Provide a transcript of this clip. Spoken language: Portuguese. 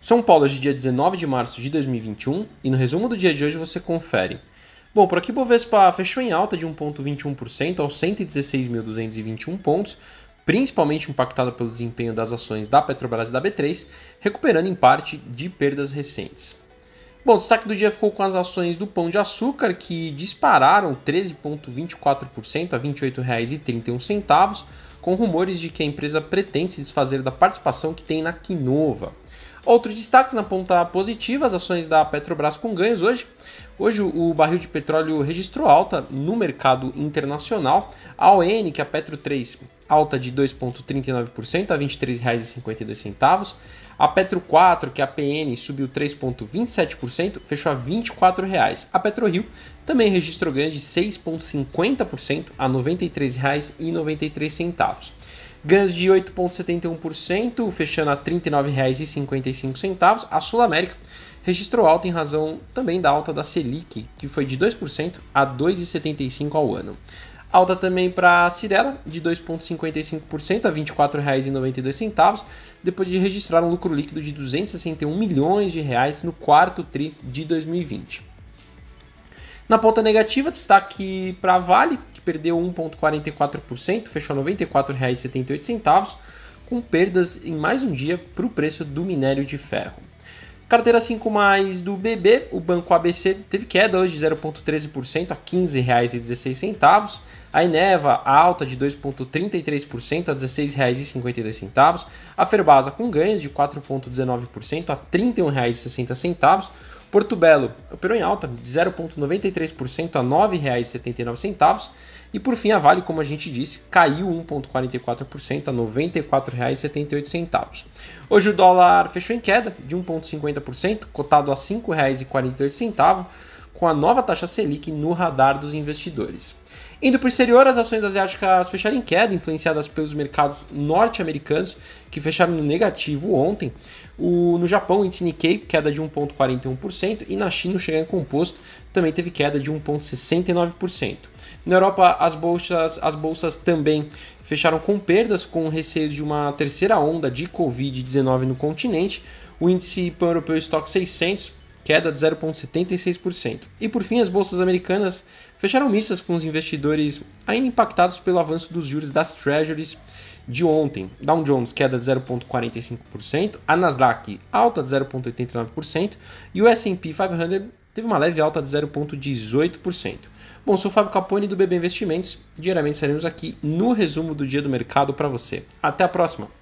São Paulo é de dia 19 de março de 2021 e no resumo do dia de hoje você confere. Bom, por aqui Bovespa fechou em alta de 1,21% aos 116.221 pontos, principalmente impactado pelo desempenho das ações da Petrobras e da B3, recuperando em parte de perdas recentes. Bom, o destaque do dia ficou com as ações do Pão de Açúcar, que dispararam 13,24% a R$ 28,31, com rumores de que a empresa pretende se desfazer da participação que tem na Quinova. Outros destaques na ponta positiva, as ações da Petrobras com ganhos hoje. Hoje o barril de petróleo registrou alta no mercado internacional. A ON, que é a Petro 3, alta de 2,39% a R$ 23,52. A Petro 4, que é a PN, subiu 3,27%, fechou a R$ 24,00. A PetroRio também registrou ganhos de 6,50% a R$ 93,93. Ganhos de 8,71%, fechando a R$ 39,55. A Sul América registrou alta em razão também da alta da Selic, que foi de 2% a 2,75% ao ano. Alta também para a Cirela, de 2,55% a R$ 24,92, depois de registrar um lucro líquido de 261 milhões de reais no quarto TRI de 2020. Na ponta negativa, destaque para a Vale, perdeu 1,44%, fechou R$ 94,78, com perdas em mais um dia para o preço do minério de ferro. Carteira 5 mais do BB, o banco ABC teve queda hoje de 0,13% a R$ 15,16. A Eneva, alta de 2,33% a R$ 16,52. A Ferbasa com ganhos de 4,19% a R$ 31,60. Porto Belo operou em alta de 0,93% a R$ 9,79. E por fim, a Vale, como a gente disse, caiu 1,44% a R$ 94,78. Hoje o dólar fechou em queda de 1,50%, cotado a R$ 5,48, com a nova taxa Selic no radar dos investidores. Indo para o exterior, as ações asiáticas fecharam em queda, influenciadas pelos mercados norte-americanos, que fecharam no negativo ontem. O, no Japão, o índice Nikkei, queda de 1,41%, e na China, o Xangai Composto também teve queda de 1,69%. Na Europa, as bolsas, as bolsas também fecharam com perdas, com receio de uma terceira onda de Covid-19 no continente. O índice pan-europeu Stock 600 queda de 0,76%. E por fim, as bolsas americanas fecharam mistas com os investidores ainda impactados pelo avanço dos juros das treasuries de ontem. Dow Jones queda de 0,45%, a Nasdaq alta de 0,89% e o S&P 500 teve uma leve alta de 0,18%. Bom, sou o Fábio Capone do BB Investimentos. Diariamente estaremos aqui no resumo do dia do mercado para você. Até a próxima!